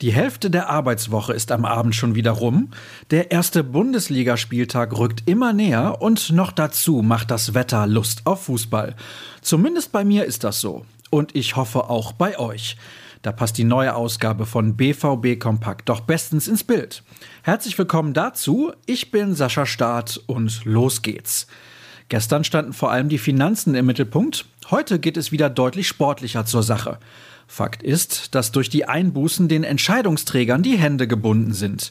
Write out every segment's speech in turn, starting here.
Die Hälfte der Arbeitswoche ist am Abend schon wieder rum. Der erste Bundesligaspieltag rückt immer näher und noch dazu macht das Wetter Lust auf Fußball. Zumindest bei mir ist das so. Und ich hoffe auch bei euch. Da passt die neue Ausgabe von BVB Kompakt doch bestens ins Bild. Herzlich willkommen dazu. Ich bin Sascha Staat und los geht's. Gestern standen vor allem die Finanzen im Mittelpunkt. Heute geht es wieder deutlich sportlicher zur Sache. Fakt ist, dass durch die Einbußen den Entscheidungsträgern die Hände gebunden sind.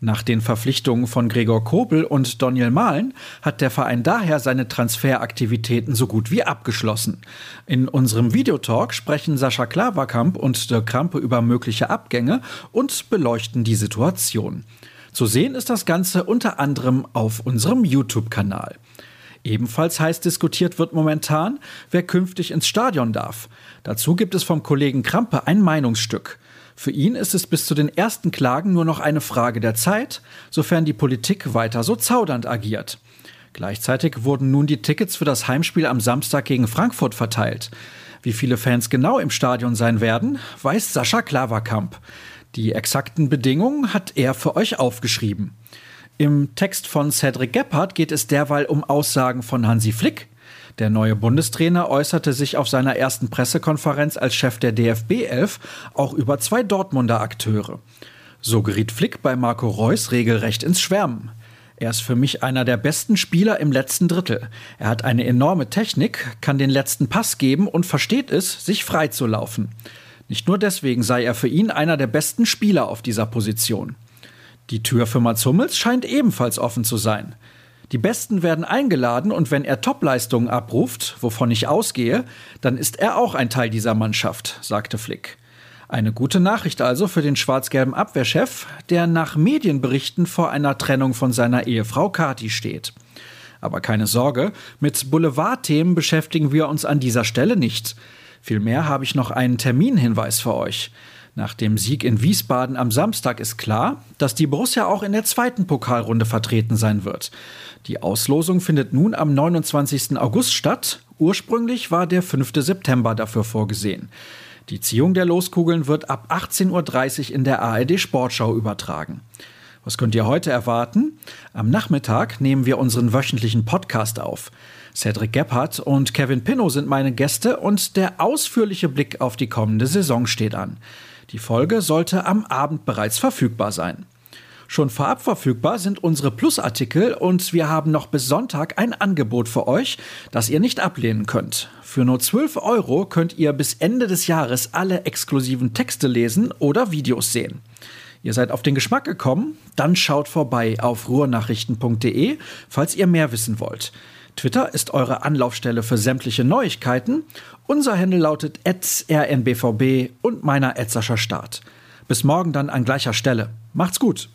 Nach den Verpflichtungen von Gregor Kobel und Daniel Mahlen hat der Verein daher seine Transferaktivitäten so gut wie abgeschlossen. In unserem Videotalk sprechen Sascha Klaverkamp und Dirk Krampe über mögliche Abgänge und beleuchten die Situation. Zu sehen ist das Ganze unter anderem auf unserem YouTube-Kanal. Ebenfalls heiß diskutiert wird momentan, wer künftig ins Stadion darf. Dazu gibt es vom Kollegen Krampe ein Meinungsstück. Für ihn ist es bis zu den ersten Klagen nur noch eine Frage der Zeit, sofern die Politik weiter so zaudernd agiert. Gleichzeitig wurden nun die Tickets für das Heimspiel am Samstag gegen Frankfurt verteilt. Wie viele Fans genau im Stadion sein werden, weiß Sascha Klaverkamp. Die exakten Bedingungen hat er für euch aufgeschrieben. Im Text von Cedric Gebhardt geht es derweil um Aussagen von Hansi Flick. Der neue Bundestrainer äußerte sich auf seiner ersten Pressekonferenz als Chef der DFB 11 auch über zwei Dortmunder Akteure. So geriet Flick bei Marco Reus regelrecht ins Schwärmen. Er ist für mich einer der besten Spieler im letzten Drittel. Er hat eine enorme Technik, kann den letzten Pass geben und versteht es, sich frei zu laufen. Nicht nur deswegen sei er für ihn einer der besten Spieler auf dieser Position. Die Tür für Mats Hummels scheint ebenfalls offen zu sein. Die Besten werden eingeladen und wenn er Topleistungen abruft, wovon ich ausgehe, dann ist er auch ein Teil dieser Mannschaft, sagte Flick. Eine gute Nachricht also für den schwarz-gelben Abwehrchef, der nach Medienberichten vor einer Trennung von seiner Ehefrau Kati steht. Aber keine Sorge, mit Boulevardthemen beschäftigen wir uns an dieser Stelle nicht. Vielmehr habe ich noch einen Terminhinweis für euch. Nach dem Sieg in Wiesbaden am Samstag ist klar, dass die Borussia auch in der zweiten Pokalrunde vertreten sein wird. Die Auslosung findet nun am 29. August statt. Ursprünglich war der 5. September dafür vorgesehen. Die Ziehung der Loskugeln wird ab 18.30 Uhr in der ARD Sportschau übertragen. Was könnt ihr heute erwarten? Am Nachmittag nehmen wir unseren wöchentlichen Podcast auf. Cedric Gebhardt und Kevin Pinnow sind meine Gäste und der ausführliche Blick auf die kommende Saison steht an. Die Folge sollte am Abend bereits verfügbar sein. Schon vorab verfügbar sind unsere Plusartikel und wir haben noch bis Sonntag ein Angebot für euch, das ihr nicht ablehnen könnt. Für nur 12 Euro könnt ihr bis Ende des Jahres alle exklusiven Texte lesen oder Videos sehen. Ihr seid auf den Geschmack gekommen? Dann schaut vorbei auf ruhrnachrichten.de, falls ihr mehr wissen wollt. Twitter ist eure Anlaufstelle für sämtliche Neuigkeiten. Unser Handle lautet rnbvb und meiner Start. Bis morgen dann an gleicher Stelle. Macht's gut!